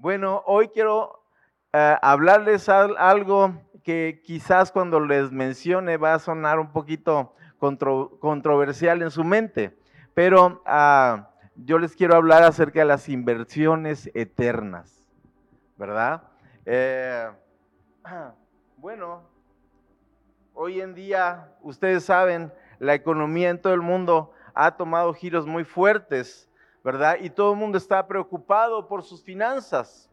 Bueno, hoy quiero eh, hablarles algo que quizás cuando les mencione va a sonar un poquito controversial en su mente, pero ah, yo les quiero hablar acerca de las inversiones eternas, ¿verdad? Eh, bueno, hoy en día, ustedes saben, la economía en todo el mundo ha tomado giros muy fuertes ¿verdad? Y todo el mundo está preocupado por sus finanzas.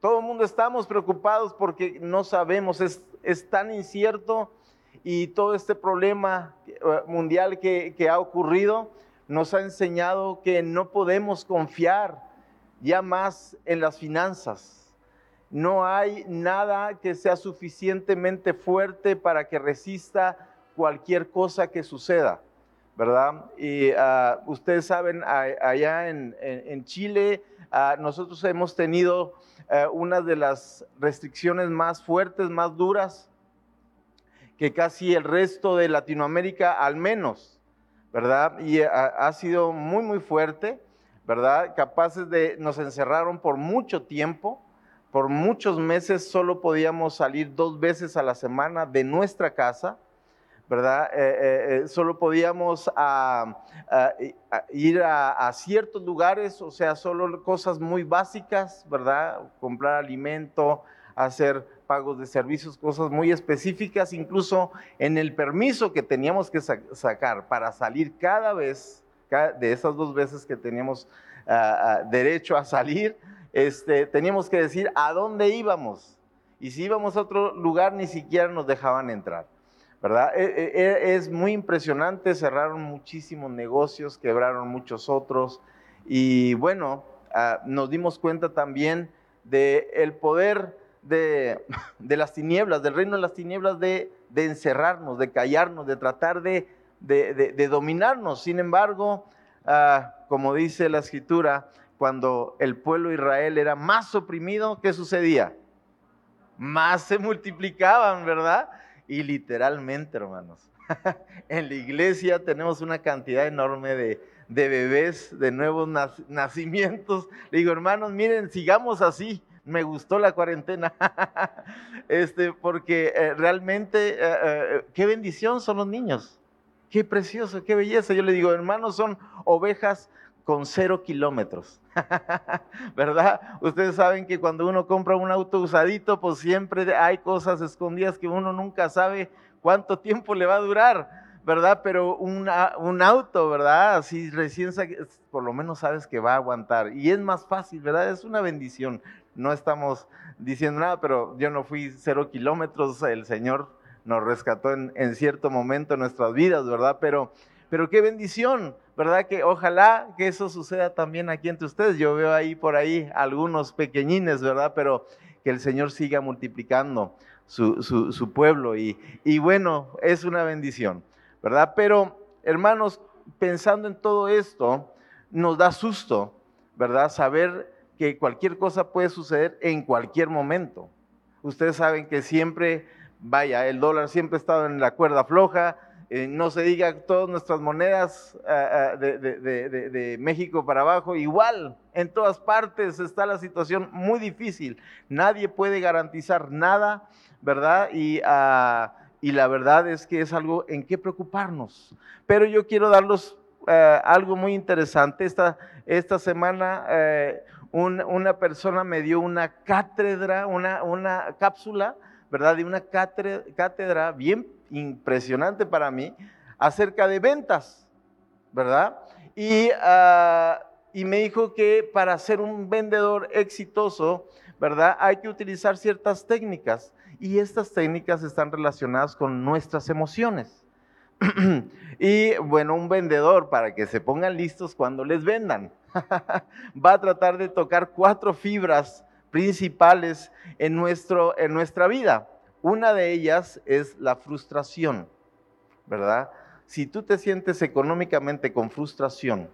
Todo el mundo estamos preocupados porque no sabemos, es, es tan incierto y todo este problema eh, mundial que, que ha ocurrido nos ha enseñado que no podemos confiar ya más en las finanzas. No hay nada que sea suficientemente fuerte para que resista cualquier cosa que suceda. ¿Verdad? Y ah, ustedes saben, allá en, Chile, ah, nosotros hemos tenido eh, una de las restricciones más fuertes, más duras, que casi el resto de Latinoamérica al menos, ¿verdad? Y ah, ha sido muy, muy fuerte, ¿verdad? Capaces de, nos encerraron por mucho tiempo, por muchos meses solo podíamos salir dos veces a la semana de nuestra casa, ¿verdad? Eh, eh, eh, solo podíamos ir a, ciertos lugares, o sea, solo cosas muy básicas, ¿verdad? Comprar alimento, hacer pagos de servicios, cosas muy específicas, incluso en el permiso que teníamos que sacar para salir cada vez, de esas dos veces que teníamos derecho a salir, este, teníamos que decir a dónde íbamos. Y si íbamos a otro lugar, ni siquiera nos dejaban entrar. ¿Verdad? E, e, e, es muy impresionante, cerraron muchísimos negocios, quebraron muchos otros y bueno, ah, nos dimos cuenta también del el poder de, las tinieblas, del reino de las tinieblas, de, encerrarnos, de callarnos, de tratar de, dominarnos. Sin embargo, ah, como dice la escritura, cuando el pueblo de Israel era más oprimido, ¿qué sucedía? Más se multiplicaban, ¿verdad? Y literalmente, hermanos, en la iglesia tenemos una cantidad enorme de, bebés, de nuevos nacimientos. Le digo, hermanos, miren, sigamos así. Me gustó la cuarentena, este, porque eh, realmente, eh, eh, qué bendición son los niños. Qué precioso, qué belleza. Yo le digo, hermanos, son ovejas con cero kilómetros, ¿verdad? Ustedes saben que cuando uno compra un auto usadito, pues siempre hay cosas escondidas que uno nunca sabe cuánto tiempo le va a durar, ¿verdad? Pero un auto, ¿verdad? Así recién, por lo menos sabes que va a aguantar. Y es más fácil, ¿verdad? Es una bendición. No estamos diciendo nada, pero yo no fui cero kilómetros, el Señor nos rescató en, en cierto momento en nuestras vidas, ¿verdad? Pero, pero qué bendición, ¿verdad? Que ojalá que eso suceda también aquí entre ustedes. Yo veo ahí por ahí algunos pequeñines, ¿verdad? Pero que el Señor siga multiplicando su, pueblo y, y bueno, es una bendición, ¿verdad? Pero hermanos, pensando en todo esto, nos da susto, ¿verdad? Saber que cualquier cosa puede suceder en cualquier momento. Ustedes saben que siempre, vaya, el dólar siempre ha estado en la cuerda floja, eh, no se diga todas nuestras monedas ah, ah, de, México para abajo, igual en todas partes está la situación muy difícil. Nadie puede garantizar nada, ¿verdad? Y, ah, la verdad es que es algo en qué preocuparnos. Pero yo quiero darles algo muy interesante. Esta, esta semana eh, una persona me dio una cátedra, una, una cápsula, ¿verdad? De una cátedra, cátedra bien impresionante para mí acerca de ventas, ¿verdad? Y, ah, y me dijo que para ser un vendedor exitoso, ¿verdad? Hay que utilizar ciertas técnicas y estas técnicas están relacionadas con nuestras emociones. y bueno, un vendedor, para que se pongan listos cuando les vendan, va a tratar de tocar cuatro fibras principales en, nuestro, en nuestra vida. Una de ellas es la frustración, ¿verdad? Si tú te sientes económicamente con frustración,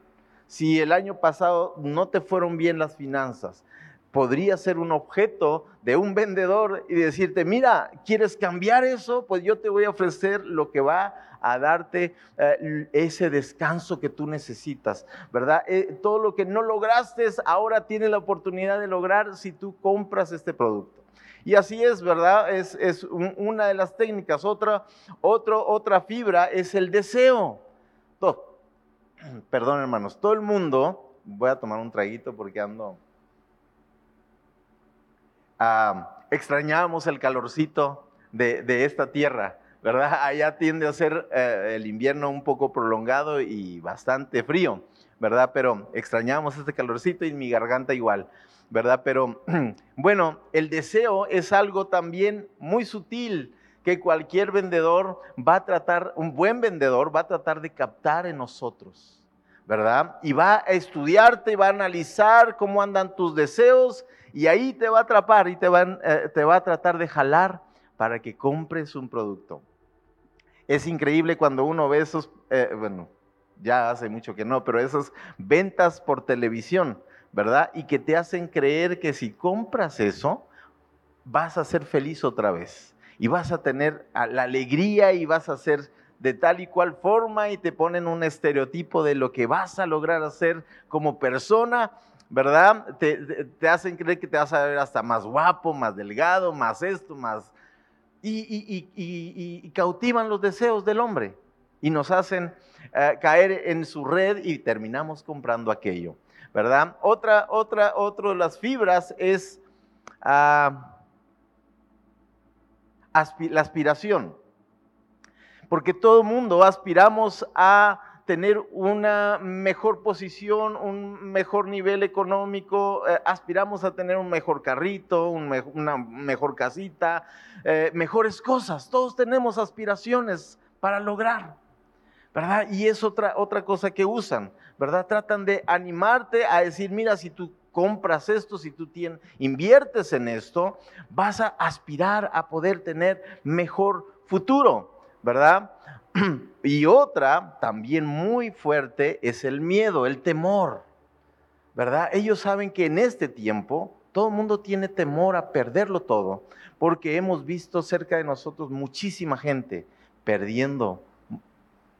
si el año pasado no te fueron bien las finanzas, podría ser un objeto de un vendedor y decirte, mira, ¿quieres cambiar eso? Pues yo te voy a ofrecer lo que va a darte eh, ese descanso que tú necesitas, ¿verdad? Eh, todo lo que no lograste ahora tienes la oportunidad de lograr si tú compras este producto. Y así es, ¿verdad? Es, una de las técnicas. Otra, otro, otra fibra es el deseo. Todo, perdón, hermanos, todo el mundo, voy a tomar un traguito porque ando. Extrañábamos el calorcito de, de esta tierra. ¿verdad? Allá tiende a ser eh, el invierno un poco prolongado y bastante frío, ¿verdad? Pero extrañamos este calorcito y mi garganta igual, ¿verdad? Pero bueno, el deseo es algo también muy sutil que cualquier vendedor va a tratar, un buen vendedor va a tratar de captar en nosotros, ¿verdad? Y va a estudiarte, va a analizar cómo andan tus deseos y ahí te va a atrapar y te, eh, te va a tratar de jalar para que compres un producto. Es increíble cuando uno ve esos, eh, bueno, ya hace mucho que no, pero esas ventas por televisión, ¿verdad? Y que te hacen creer que si compras eso, vas a ser feliz otra vez. Y vas a tener la alegría y vas a ser de tal y cual forma y te ponen un estereotipo de lo que vas a lograr hacer como persona, ¿verdad? Te, hacen creer que te vas a ver hasta más guapo, más delgado, más esto, más y, cautivan los deseos del hombre y nos hacen eh, caer en su red y terminamos comprando aquello, ¿verdad? Otra, otra, otra de las fibras es ah, la aspiración, porque todo mundo aspiramos a tener una mejor posición, un mejor nivel económico, eh, aspiramos a tener un mejor carrito, una mejor casita, eh, mejores cosas. Todos tenemos aspiraciones para lograr, ¿verdad? Y es otra, otra cosa que usan, ¿verdad? Tratan de animarte a decir, mira, si tú compras esto, si tú tienes, inviertes en esto, vas a aspirar a poder tener mejor futuro, ¿verdad? Y otra, también muy fuerte, es el miedo, el temor, ¿verdad? Ellos saben que en este tiempo todo el mundo tiene temor a perderlo todo, porque hemos visto cerca de nosotros muchísima gente perdiendo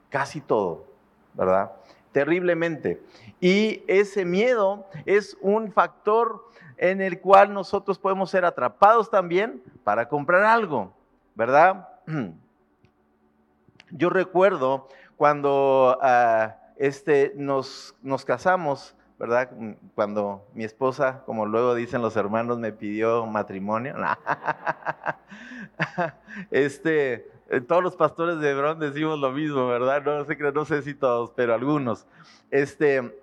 casi todo, ¿verdad? Terriblemente. Y ese miedo es un factor en el cual nosotros podemos ser atrapados también para comprar algo, ¿verdad? Yo recuerdo cuando ah, este, nos, nos casamos, ¿verdad? Cuando mi esposa, como luego dicen los hermanos, me pidió matrimonio. este, todos los pastores de Hebrón decimos lo mismo, ¿verdad? No sé, no sé si todos, pero algunos. Este,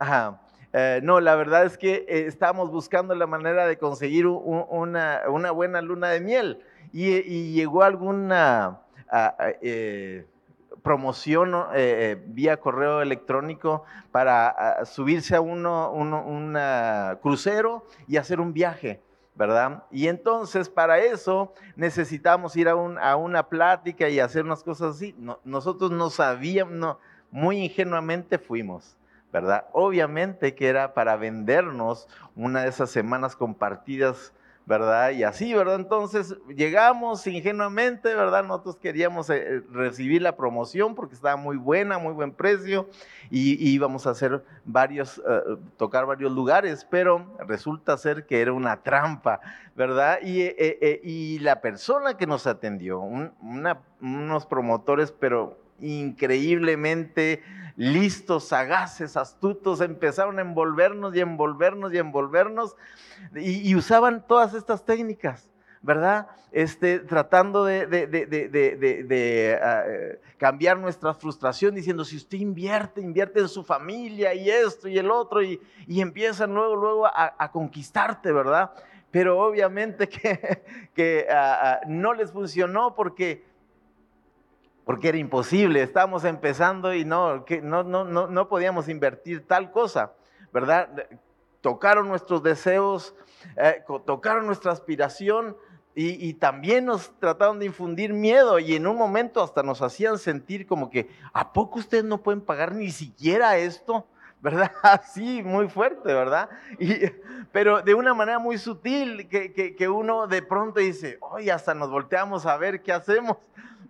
eh, no, la verdad es que eh, estábamos buscando la manera de conseguir una, buena luna de miel y, llegó alguna... Promoción eh, eh, vía correo electrónico para subirse a uno, un crucero y hacer un viaje. ¿Verdad? Y entonces para eso necesitamos ir a, a, una plática y hacer unas cosas así. nosotros no sabíamos, no, muy ingenuamente fuimos, ¿verdad? Obviamente que era para vendernos una de esas semanas compartidas ¿verdad? Y así, ¿verdad? Entonces llegamos ingenuamente, ¿verdad? Nosotros queríamos eh, recibir la promoción porque estaba muy buena, muy buen precio y, íbamos a hacer varios, eh, tocar varios lugares, pero resulta ser que era una trampa, ¿verdad? Y, eh, y la persona que nos atendió, unos promotores, pero increíblemente listos, sagaces, astutos, empezaron a envolvernos y envolvernos y envolvernos y, usaban todas estas técnicas. ¿verdad? Este, tratando de, ah, cambiar nuestra frustración, diciendo, si usted invierte, invierte en su familia y esto y el otro, y, y empiezan luego, luego a, conquistarte, ¿verdad? Pero obviamente que, que ah, ah, no les funcionó porque porque era imposible, estábamos empezando y no, que no, no, no, no podíamos invertir tal cosa, ¿verdad? Tocaron nuestros deseos, eh, tocaron nuestra aspiración y, y, también nos trataron de infundir miedo y en un momento hasta nos hacían sentir como que, ¿a poco ustedes no pueden pagar ni siquiera esto? ¿verdad? Sí, muy fuerte, ¿verdad? Y, pero de una manera muy sutil, que, que, uno de pronto dice, oye, hasta nos volteamos a ver qué hacemos.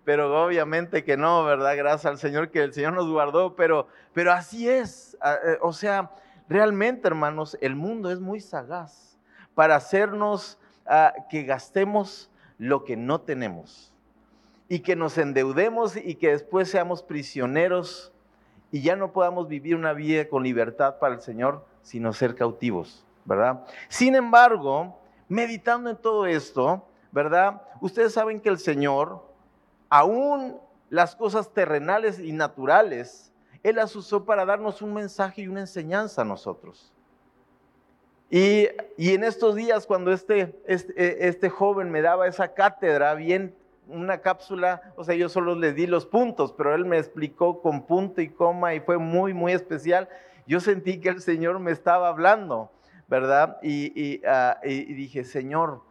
Pero obviamente que no, ¿verdad? Gracias al Señor que el Señor nos guardó, pero, pero así es. Eh, o sea, realmente, hermanos, el mundo es muy sagaz para hacernos ah, que gastemos lo que no tenemos y que nos endeudemos y que después seamos prisioneros y ya no podamos vivir una vida con libertad para el Señor, sino ser cautivos, ¿verdad? Sin embargo, meditando en todo esto, ¿verdad? Ustedes saben que el Señor, aún las cosas terrenales y naturales, Él las usó para darnos un mensaje y una enseñanza a nosotros. Y, en estos días, cuando este, este, este joven me daba esa cátedra bien una cápsula, o sea, yo solo le di los puntos, pero él me explicó con punto y coma y fue muy, muy especial. Yo sentí que el Señor me estaba hablando, ¿verdad? Y, ah, dije, Señor,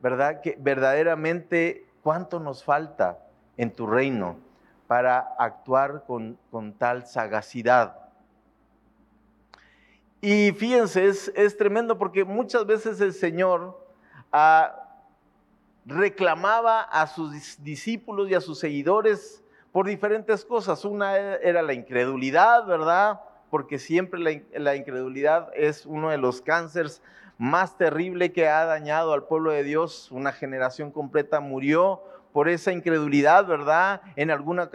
¿verdad? Que verdaderamente, ¿cuánto nos falta en tu reino para actuar con, tal sagacidad? Y fíjense, es, tremendo porque muchas veces el Señor... ha reclamaba a sus discípulos y a sus seguidores por diferentes cosas. Una era la incredulidad, ¿verdad? Porque siempre la, incredulidad es uno de los cánceres más terribles que ha dañado al pueblo de Dios. Una generación completa murió por esa incredulidad, ¿verdad? En alguna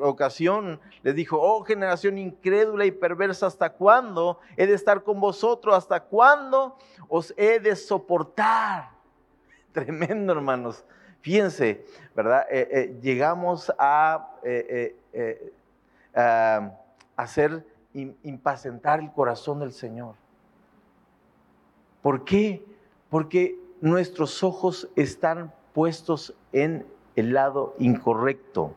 ocasión les dijo, oh generación incrédula y perversa, ¿hasta cuándo he de estar con vosotros? ¿Hasta cuándo os he de soportar? Tremendo, hermanos. Fíjense, ¿verdad? Eh, eh, llegamos a, eh, hacer impacientar el corazón del Señor. ¿Por qué? Porque nuestros ojos están puestos en el lado incorrecto.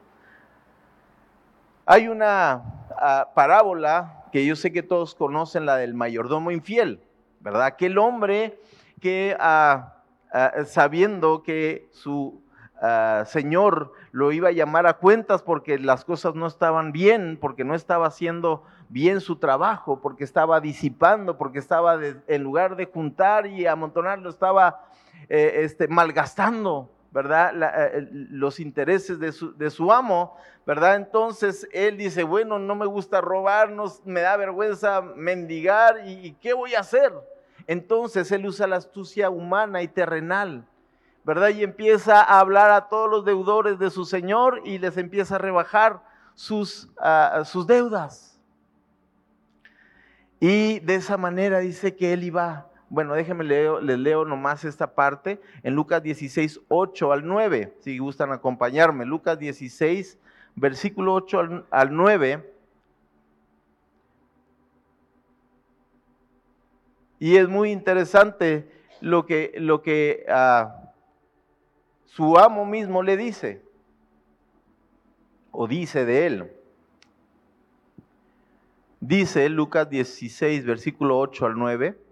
Hay una ah, parábola que yo sé que todos conocen, la del mayordomo infiel, ¿verdad? Aquel hombre que... Uh, Ah, sabiendo que su ah, Señor lo iba a llamar a cuentas porque las cosas no estaban bien, porque no estaba haciendo bien su trabajo, porque estaba disipando, porque estaba en lugar de juntar y amontonar, lo estaba eh, este, malgastando, ¿verdad? Eh, los intereses de su, de su, amo, ¿verdad? Entonces él dice, bueno, no me gusta robarnos, me da vergüenza mendigar y ¿qué voy a hacer? Entonces él usa la astucia humana y terrenal, ¿verdad? Y empieza a hablar a todos los deudores de su Señor y les empieza a rebajar sus, ah, sus deudas. Y de esa manera dice que él iba, bueno, déjenme leo, les leo nomás esta parte en Lucas 16, 8 al 9, si gustan acompañarme. Lucas 16, versículo 8 al, al 9 Y es muy interesante lo que, lo que ah, su amo mismo le dice, o dice de él. Dice Lucas 16, versículo 8 al 9.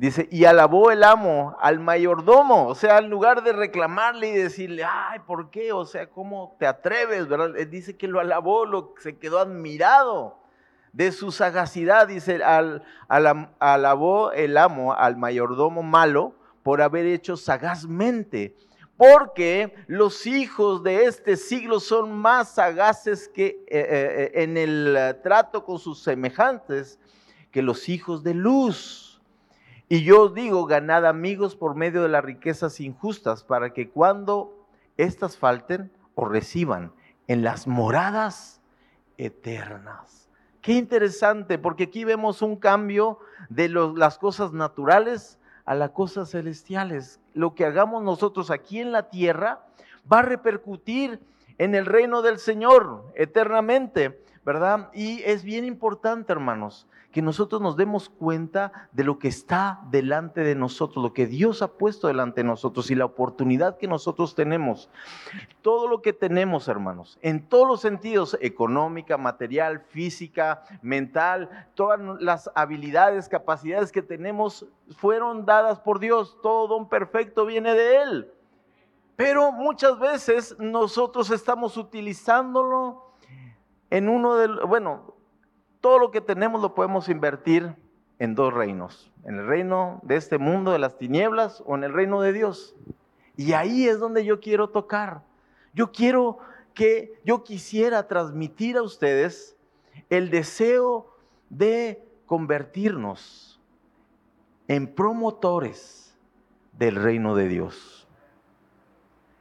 Dice, y alabó el amo al mayordomo, o sea, en lugar de reclamarle y decirle, ay, ¿por qué? O sea, ¿cómo te atreves? dice que lo alabó, lo, se quedó admirado de su sagacidad, dice, al, alabó el amo al mayordomo malo por haber hecho sagazmente, porque los hijos de este siglo son más sagaces que eh, eh, en el trato con sus semejantes que los hijos de luz. Y yo digo, ganad amigos por medio de las riquezas injustas, para que cuando éstas falten, o reciban en las moradas eternas. Qué interesante, porque aquí vemos un cambio de las cosas naturales a las cosas celestiales. Lo que hagamos nosotros aquí en la tierra va a repercutir en el reino del Señor eternamente, ¿verdad? Y es bien importante, hermanos, que nosotros nos demos cuenta de lo que está delante de nosotros, lo que Dios ha puesto delante de nosotros y la oportunidad que nosotros tenemos. Todo lo que tenemos, hermanos, en todos los sentidos, económica, material, física, mental, todas las habilidades, capacidades que tenemos fueron dadas por Dios. Todo don perfecto viene de Él. Pero muchas veces nosotros estamos utilizándolo en uno de, bueno, todo lo que tenemos lo podemos invertir en dos reinos, en el reino de este mundo de las tinieblas o en el reino de Dios. Y ahí es donde yo quiero tocar. Yo quiero que yo quisiera transmitir a ustedes el deseo de convertirnos en promotores del reino de Dios.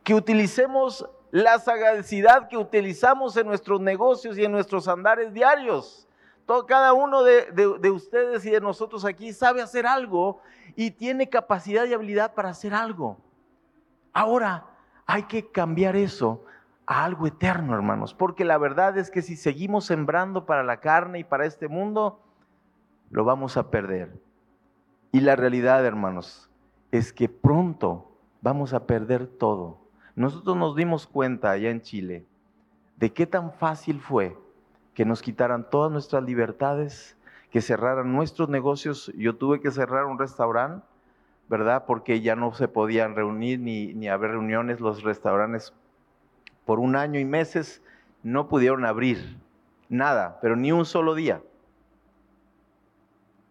Que utilicemos la sagacidad que utilizamos en nuestros negocios y en nuestros andares diarios. Todo, cada uno de, de, ustedes y de nosotros aquí sabe hacer algo y tiene capacidad y habilidad para hacer algo. Ahora hay que cambiar eso a algo eterno, hermanos, porque la verdad es que si seguimos sembrando para la carne y para este mundo, lo vamos a perder. Y la realidad, hermanos, es que pronto vamos a perder todo. Nosotros nos dimos cuenta allá en Chile de qué tan fácil fue que nos quitaran todas nuestras libertades, que cerraran nuestros negocios. Yo tuve que cerrar un restaurante, ¿verdad? Porque ya no se podían reunir ni, ni haber reuniones los restaurantes por un año y meses no pudieron abrir nada, pero ni un solo día.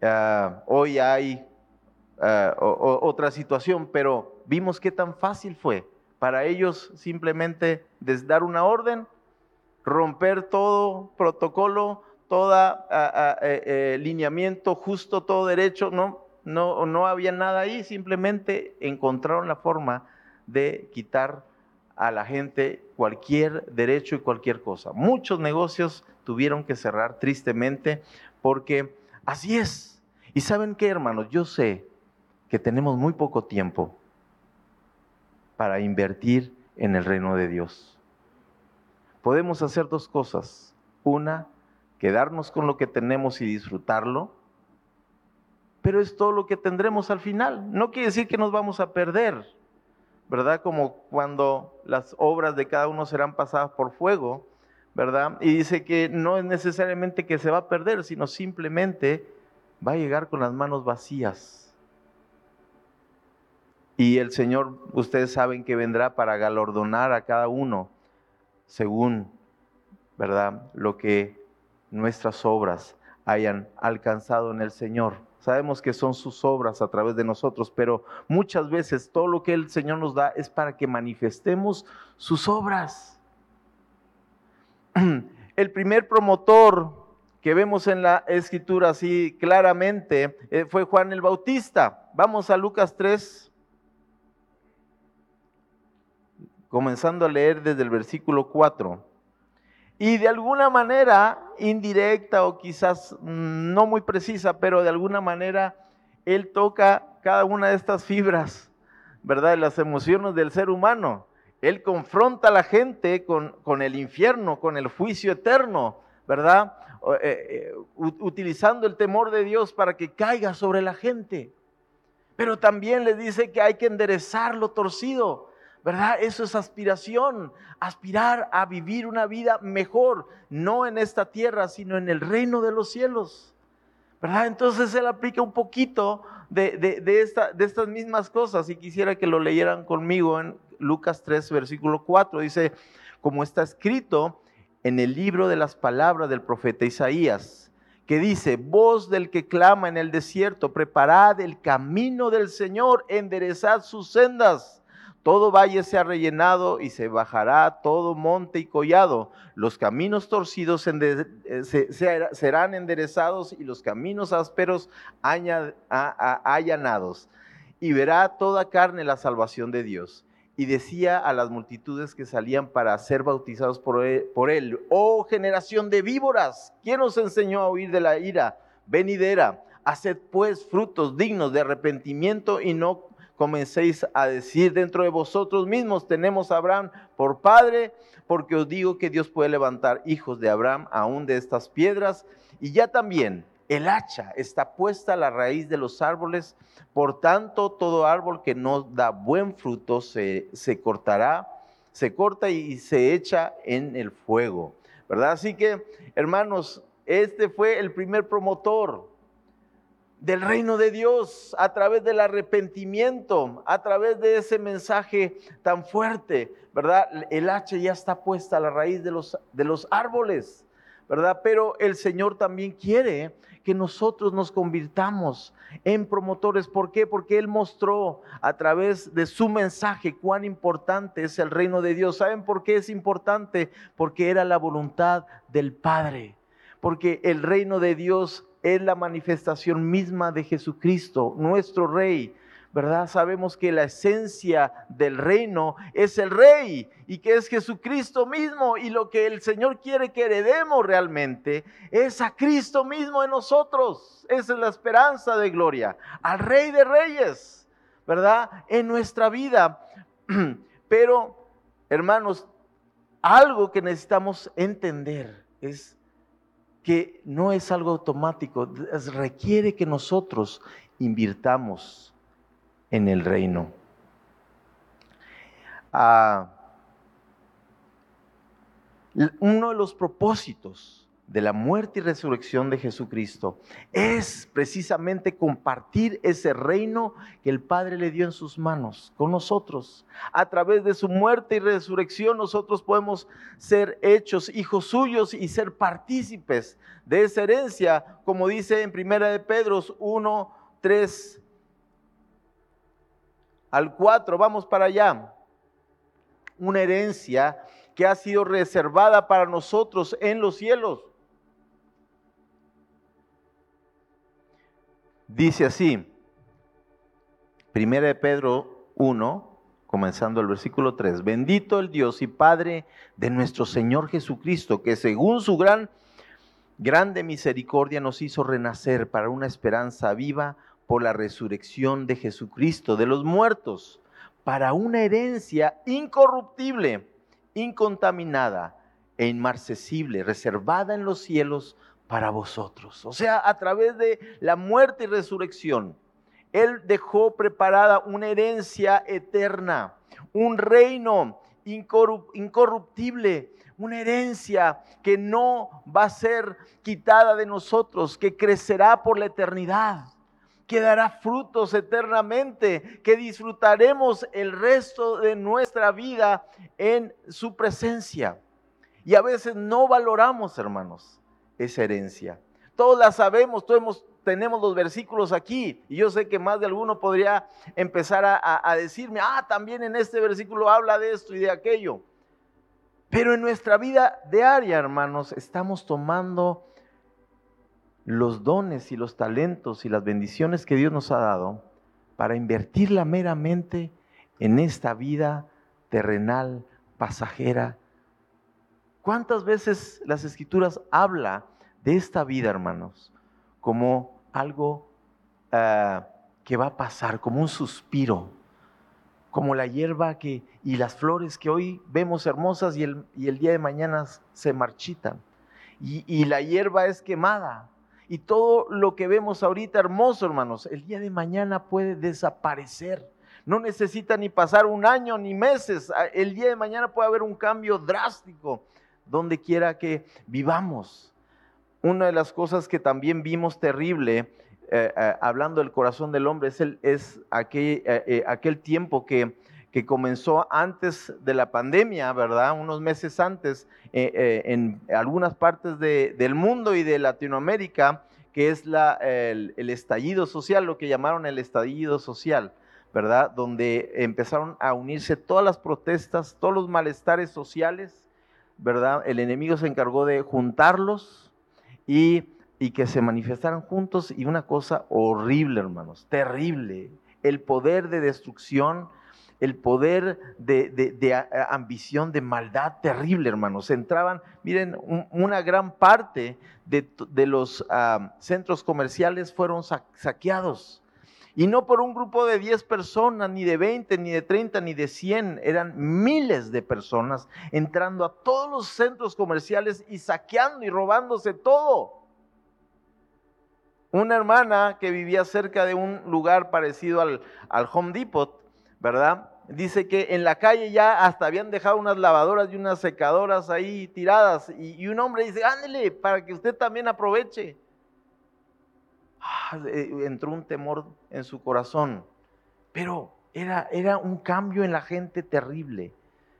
Ah, hoy hay ah, otra situación, pero vimos qué tan fácil fue para ellos simplemente dar una orden, romper todo protocolo, todo ah, eh, eh, lineamiento justo, todo derecho, no, no, no había nada ahí, simplemente encontraron la forma de quitar a la gente cualquier derecho y cualquier cosa. Muchos negocios tuvieron que cerrar tristemente porque así es. Y saben qué, hermanos, yo sé que tenemos muy poco tiempo para invertir en el reino de Dios. Podemos hacer dos cosas. Una, quedarnos con lo que tenemos y disfrutarlo, pero es todo lo que tendremos al final. No quiere decir que nos vamos a perder ¿verdad? Como cuando las obras de cada uno serán pasadas por fuego, ¿verdad? Y dice que no es necesariamente que se va a perder, sino simplemente va a llegar con las manos vacías. Y el Señor, ustedes saben que vendrá para galardonar a cada uno según, ¿verdad? Lo que nuestras obras hayan alcanzado en el Señor. Sabemos que son sus obras a través de nosotros, pero muchas veces todo lo que el Señor nos da es para que manifestemos sus obras. El primer promotor que vemos en la escritura así claramente eh, fue Juan el Bautista. Vamos a Lucas 3, comenzando a leer desde el versículo 4. Y de alguna manera indirecta o quizás no muy precisa, pero de alguna manera Él toca cada una de estas fibras, ¿verdad? Las emociones del ser humano. Él confronta a la gente con, con el infierno, con el juicio eterno, ¿verdad? Eh, eh, utilizando el temor de Dios para que caiga sobre la gente. Pero también le dice que hay que enderezar lo torcido, ¿verdad? Eso es aspiración, aspirar a vivir una vida mejor, no en esta tierra, sino en el reino de los cielos, ¿verdad? Entonces él aplica un poquito de, de, esta, de estas mismas cosas y quisiera que lo leyeran conmigo en Lucas 3, versículo 4. Dice, como está escrito en el libro de las palabras del profeta Isaías, que dice, voz del que clama en el desierto, preparad el camino del Señor, enderezad sus sendas todo valle se ha rellenado y se bajará todo monte y collado. Los caminos torcidos eh, serán enderezados y los caminos ásperos allanados. Y verá toda carne la salvación de Dios. Y decía a las multitudes que salían para ser bautizados por él, por él, oh generación de víboras, ¿quién os enseñó a huir de la ira venidera? Haced pues frutos dignos de arrepentimiento y no comencéis a decir dentro de vosotros mismos, tenemos a Abraham por padre, porque os digo que Dios puede levantar hijos de Abraham aún de estas piedras. Y ya también el hacha está puesta a la raíz de los árboles, por tanto todo árbol que no da buen fruto se, se cortará, se corta y se echa en el fuego. ¿Verdad? Así que, hermanos, este fue el primer promotor del reino de Dios a través del arrepentimiento, a través de ese mensaje tan fuerte, ¿verdad? El hacha ya está puesta a la raíz de los, de los árboles ¿verdad? Pero el Señor también quiere que nosotros nos convirtamos en promotores. ¿Por qué? Porque Él mostró a través de su mensaje cuán importante es el reino de Dios. ¿Saben por qué es importante? Porque era la voluntad del Padre. Porque el reino de Dios es la manifestación misma de Jesucristo, nuestro Rey. ¿verdad? Sabemos que la esencia del reino es el rey y que es Jesucristo mismo y lo que el Señor quiere que heredemos realmente es a Cristo mismo en nosotros. Esa es la esperanza de gloria, al rey de reyes, ¿verdad? En nuestra vida. Pero, hermanos, algo que necesitamos entender es que no es algo automático, requiere que nosotros invirtamos en el reino. Ah, uno de los propósitos de la muerte y resurrección de Jesucristo es precisamente compartir ese reino que el Padre le dio en sus manos con nosotros. A través de su muerte y resurrección nosotros podemos ser hechos hijos suyos y ser partícipes de esa herencia, como dice en Primera de Pedro 1, 3 al 4, vamos para allá. Una herencia que ha sido reservada para nosotros en los cielos. Dice así, Primera de Pedro 1, comenzando el versículo 3, bendito el Dios y Padre de nuestro Señor Jesucristo, que según su gran, grande misericordia nos hizo renacer para una esperanza viva por la resurrección de Jesucristo de los muertos, para una herencia incorruptible, incontaminada e inmarcesible, reservada en los cielos para vosotros. O sea, a través de la muerte y resurrección, Él dejó preparada una herencia eterna, un reino incorruptible, una herencia que no va a ser quitada de nosotros, que crecerá por la eternidad que dará frutos eternamente, que disfrutaremos el resto de nuestra vida en su presencia. Y a veces no valoramos, hermanos, esa herencia. Todos la sabemos, todos tenemos los versículos aquí. Y yo sé que más de alguno podría empezar a, a decirme, ah, también en este versículo habla de esto y de aquello. Pero en nuestra vida diaria, hermanos, estamos tomando los dones y los talentos y las bendiciones que Dios nos ha dado para invertirla meramente en esta vida terrenal, pasajera. ¿Cuántas veces las escrituras habla de esta vida, hermanos, como algo ah, que va a pasar, como un suspiro, como la hierba que, y las flores que hoy vemos hermosas y el, y el día de mañana se marchitan? Y, y la hierba es quemada, y todo lo que vemos ahorita hermoso, hermanos, el día de mañana puede desaparecer. No necesita ni pasar un año ni meses. Ah, el día de mañana puede haber un cambio drástico donde quiera que vivamos. Una de las cosas que también vimos terrible, eh, eh, hablando del corazón del hombre, es, eh, aquel tiempo que comenzó antes de la pandemia, ¿verdad? Unos meses antes, en algunas partes del mundo y de Latinoamérica, que es el, estallido social, lo que llamaron el estallido social, ¿verdad? Donde empezaron a unirse todas las protestas, todos los malestares sociales, ¿verdad? El enemigo se encargó de juntarlos y, que se manifestaran juntos y una cosa horrible, hermanos, terrible, el poder de destrucción el poder de, ambición, de maldad terrible, hermanos. Entraban, miren, una gran parte de, los ah, centros comerciales fueron saqueados. Y no por un grupo de 10 personas, ni de 20, ni de 30, ni de 100. Eran miles de personas entrando a todos los centros comerciales y saqueando y robándose todo. Una hermana que vivía cerca de un lugar parecido al, al Home Depot, ¿verdad? Dice que en la calle ya hasta habían dejado unas lavadoras y unas secadoras ahí tiradas. Y, un hombre dice, ándele, para que usted también aproveche. Ah, entró un temor en su corazón. Pero era, era un cambio en la gente terrible.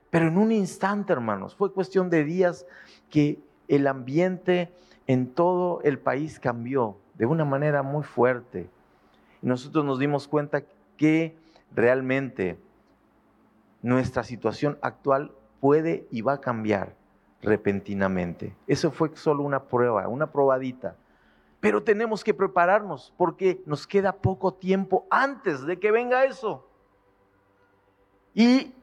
Pero en un instante, hermanos, fue cuestión de días que el ambiente en todo el país cambió de una manera muy fuerte. Y nosotros nos dimos cuenta que realmente nuestra situación actual puede y va a cambiar repentinamente. Eso fue solo una prueba, una probadita. Pero tenemos que prepararnos porque nos queda poco tiempo antes de que venga eso. ¿Y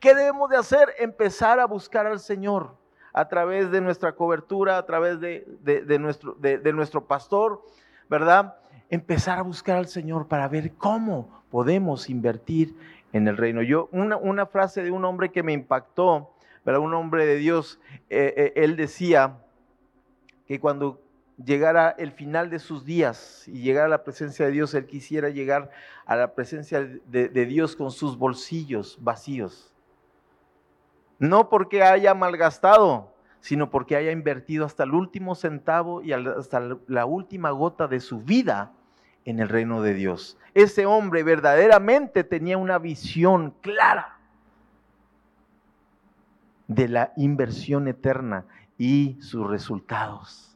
qué debemos de hacer? Empezar a buscar al Señor a través de nuestra cobertura, a través de, nuestro, pastor, ¿verdad? Empezar a buscar al Señor para ver cómo podemos invertir en el reino. Yo, una, una frase de un hombre que me impactó, ¿verdad? Un hombre de Dios, eh, eh, él decía que cuando llegara el final de sus días y llegara a la presencia de Dios, él quisiera llegar a la presencia de, de Dios con sus bolsillos vacíos. No porque haya malgastado, sino porque haya invertido hasta el último centavo y hasta la última gota de su vida en el reino de Dios. Ese hombre verdaderamente tenía una visión clara de la inversión eterna y sus resultados.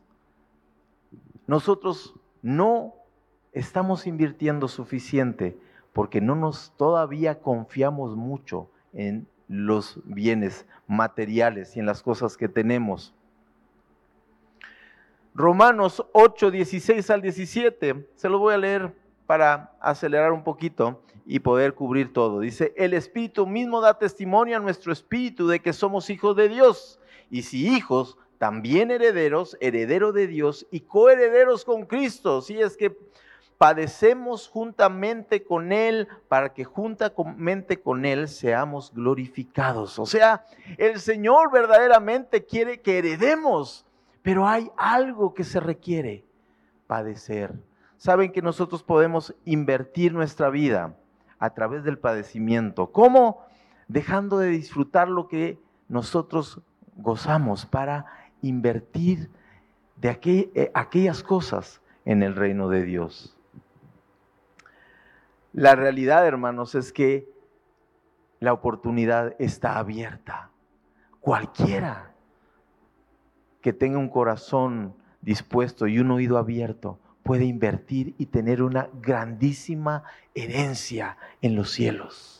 Nosotros no estamos invirtiendo suficiente porque no nos todavía confiamos mucho en los bienes materiales y en las cosas que tenemos. Romanos 8, 16 al 17, se lo voy a leer para acelerar un poquito y poder cubrir todo. Dice, el Espíritu mismo da testimonio a nuestro Espíritu de que somos hijos de Dios. Y si hijos, también herederos, heredero de Dios y coherederos con Cristo. Si es que padecemos juntamente con Él para que juntamente con Él seamos glorificados. O sea, el Señor verdaderamente quiere que heredemos, pero hay algo que se requiere, padecer. Saben que nosotros podemos invertir nuestra vida a través del padecimiento. ¿Cómo? Dejando de disfrutar lo que nosotros gozamos para invertir de eh, aquellas cosas en el reino de Dios. La realidad, hermanos, es que la oportunidad está abierta. Cualquiera que tenga un corazón dispuesto y un oído abierto puede invertir y tener una grandísima herencia en los cielos.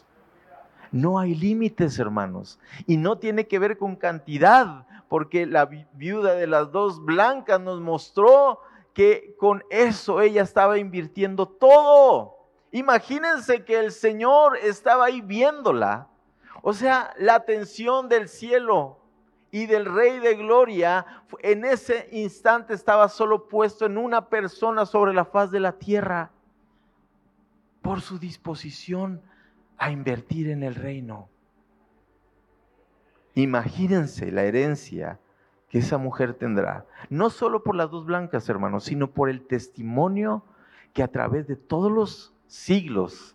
No hay límites, hermanos. Y no tiene que ver con cantidad, porque la viuda de las dos blancas nos mostró que con eso ella estaba invirtiendo todo. Imagínense que el Señor estaba ahí viéndola. O sea, la atención del cielo y del Rey de Gloria en ese instante estaba solo puesto en una persona sobre la faz de la tierra por su disposición a invertir en el reino. Imagínense la herencia que esa mujer tendrá, no solo por las dos blancas, hermanos, sino por el testimonio que a través de todos los siglos,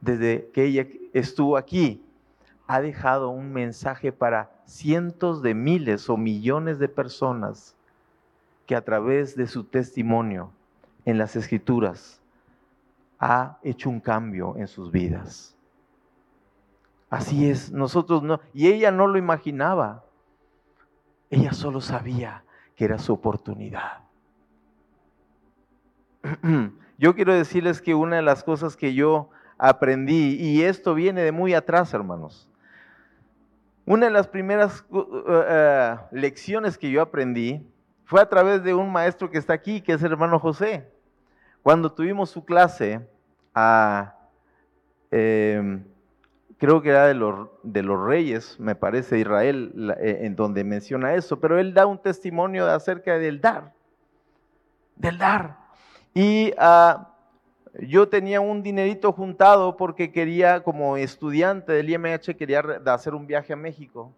desde que ella estuvo aquí, ha dejado un mensaje para cientos de miles o millones de personas que a través de su testimonio en las escrituras ha hecho un cambio en sus vidas. Así es, nosotros no, y ella no lo imaginaba, ella solo sabía que era su oportunidad. Yo quiero decirles que una de las cosas que yo aprendí, y esto viene de muy atrás, hermanos, una de las primeras uh, uh, uh, lecciones que yo aprendí fue a través de un maestro que está aquí, que es el hermano José. Cuando tuvimos su clase, em, creo que era de los, de los reyes, me parece, Israel, eh, en donde menciona eso, pero él da un testimonio acerca del dar, del dar. Y uh, yo tenía un dinerito juntado porque quería, como estudiante del IMH, quería hacer un viaje a México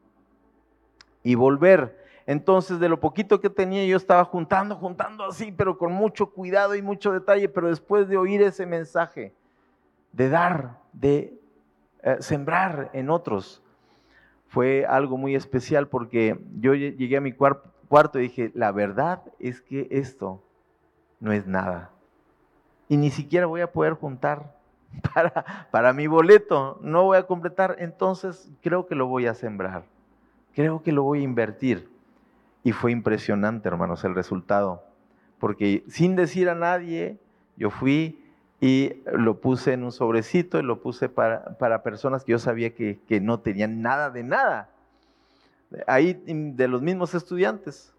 y volver. Entonces, de lo poquito que tenía, yo estaba juntando, juntando así, pero con mucho cuidado y mucho detalle. Pero después de oír ese mensaje, de dar, de eh, sembrar en otros, fue algo muy especial porque yo llegué a mi cuarto y dije, la verdad es que esto no es nada. Y ni siquiera voy a poder juntar para, para mi boleto, no voy a completar, entonces creo que lo voy a sembrar, creo que lo voy a invertir Y fue impresionante, hermanos, el resultado. Porque sin decir a nadie, yo fui y lo puse en un sobrecito y lo puse para, para personas que yo sabía que, que no tenían nada de nada. Ahí de los mismos estudiantes.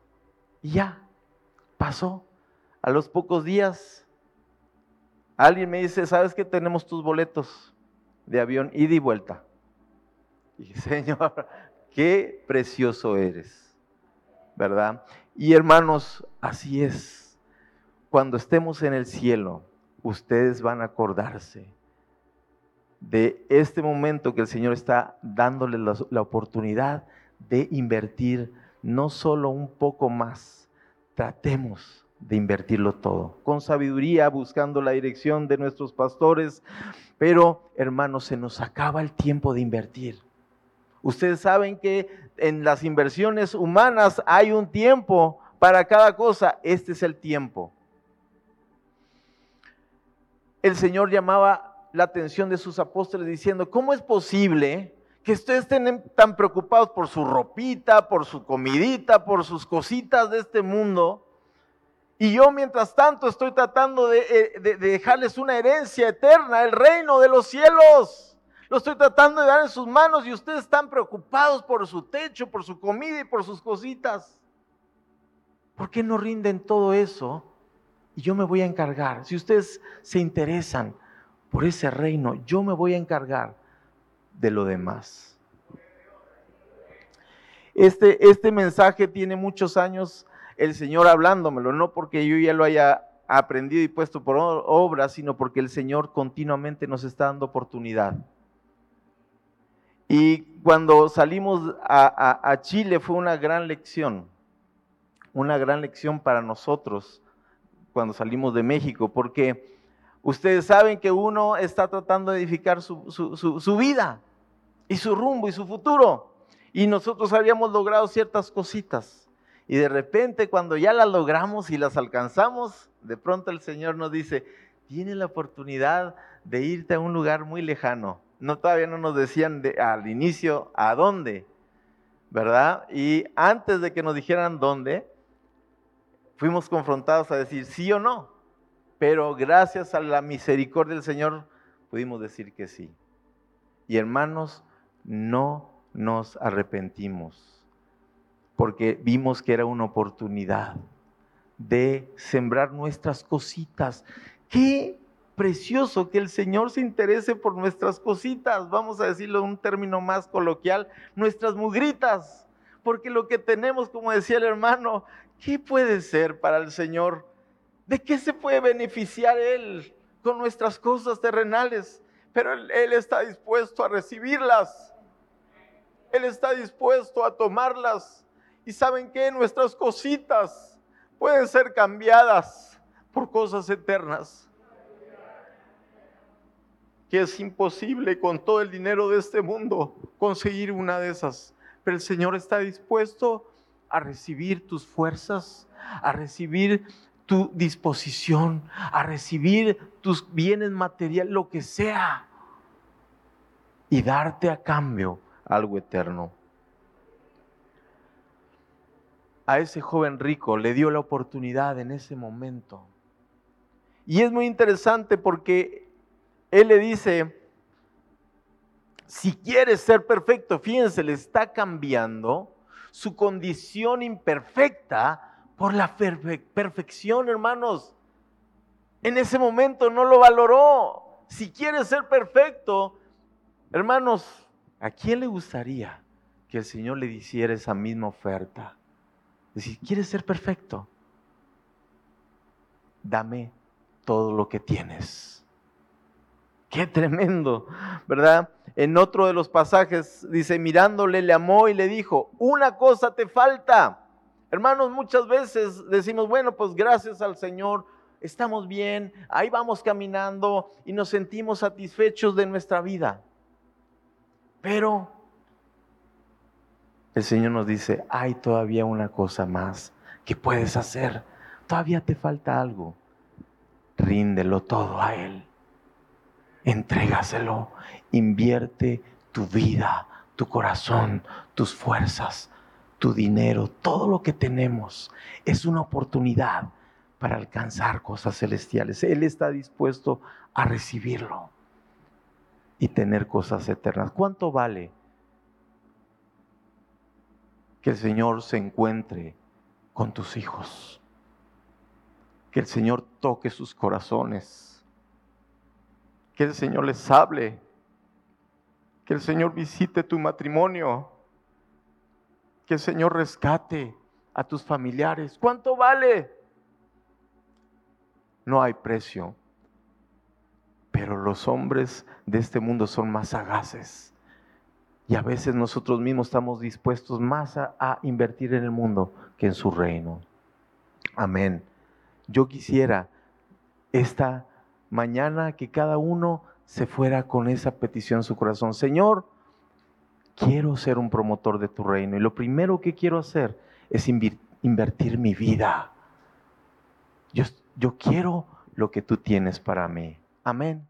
Y ya, pasó. A los pocos días, alguien me dice, ¿sabes que tenemos tus boletos de avión ida y vuelta? Y Señor, qué precioso eres, ¿verdad? Y hermanos, así es. Cuando estemos en el cielo, ustedes van a acordarse de este momento que el Señor está dándole la, la oportunidad de invertir no solo un poco más, tratemos de invertirlo todo, con sabiduría, buscando la dirección de nuestros pastores, pero hermanos, se nos acaba el tiempo de invertir. Ustedes saben que en las inversiones humanas hay un tiempo para cada cosa, este es el tiempo. El Señor llamaba la atención de sus apóstoles diciendo, ¿cómo es posible que ustedes estén tan preocupados por su ropita, por su comidita, por sus cositas de este mundo? Y yo mientras tanto estoy tratando de, eh, de, dejarles una herencia eterna, el reino de los cielos. Lo estoy tratando de dar en sus manos y ustedes están preocupados por su techo, por su comida y por sus cositas. ¿Por qué no rinden todo eso? Y yo me voy a encargar. Si ustedes se interesan por ese reino, yo me voy a encargar de lo demás. Este, este mensaje tiene muchos años el Señor hablándomelo, no porque yo ya lo haya aprendido y puesto por obra, sino porque el Señor continuamente nos está dando oportunidad. Y cuando salimos a, Chile fue una gran lección, una gran lección para nosotros cuando salimos de México, porque ustedes saben que uno está tratando de edificar su, su, su vida y su rumbo y su futuro. Y nosotros habíamos logrado ciertas cositas y de repente cuando ya las logramos y las alcanzamos, de pronto el Señor nos dice, tienes la oportunidad de irte a un lugar muy lejano. No, todavía no nos decían al inicio a dónde, ¿verdad? Y antes de que nos dijeran dónde, fuimos confrontados a decir sí o no. Pero gracias a la misericordia del Señor pudimos decir que sí. Y hermanos, no nos arrepentimos porque vimos que era una oportunidad de sembrar nuestras cositas. Qué precioso que el Señor se interese por nuestras cositas, vamos a decirlo en un término más coloquial, nuestras mugritas, porque lo que tenemos, como decía el hermano, ¿qué puede ser para el Señor? ¿De qué se puede beneficiar Él con nuestras cosas terrenales? Pero Él, él está dispuesto a recibirlas. Él está dispuesto a tomarlas y saben que nuestras cositas pueden ser cambiadas por cosas eternas. Que es imposible con todo el dinero de este mundo conseguir una de esas. Pero el Señor está dispuesto a recibir tus fuerzas, a recibir tu disposición, a recibir tus bienes materiales, lo que sea, y darte a cambio algo eterno a ese joven rico, le dio la oportunidad en ese momento. Y es muy interesante porque él le dice, si quieres ser perfecto, fíjense, le está cambiando su condición imperfecta por la perfección, hermanos. En ese momento no lo valoró. Si quieres ser perfecto, hermanos, ¿a quién le gustaría que el Señor le hiciera esa misma oferta? Decir, ¿quieres ser perfecto? Dame todo lo que tienes. Qué tremendo, ¿verdad? En otro de los pasajes dice, mirándole, le amó y le dijo, una cosa te falta. Hermanos, muchas veces decimos, bueno, pues gracias al Señor, estamos bien, ahí vamos caminando y nos sentimos satisfechos de nuestra vida. Pero el Señor nos dice, hay todavía una cosa más que puedes hacer. Todavía te falta algo. Ríndelo todo a Él. Entrégaselo. Invierte tu vida, tu corazón, tus fuerzas, tu dinero, todo lo que tenemos es una oportunidad para alcanzar cosas celestiales. Él está dispuesto a recibirlo y tener cosas eternas. ¿Cuánto vale que el Señor se encuentre con tus hijos? Que el Señor toque sus corazones. Que el Señor les hable. Que el Señor visite tu matrimonio. Que el Señor rescate a tus familiares. ¿Cuánto vale? No hay precio. Pero los hombres de este mundo son más sagaces. Y a veces nosotros mismos estamos dispuestos más a, a, invertir en el mundo que en su reino. Amén. Yo quisiera esta mañana que cada uno se fuera con esa petición en su corazón. Señor, quiero ser un promotor de tu reino y lo primero que quiero hacer es invertir mi vida. Yo, yo quiero lo que tú tienes para mí. Amén.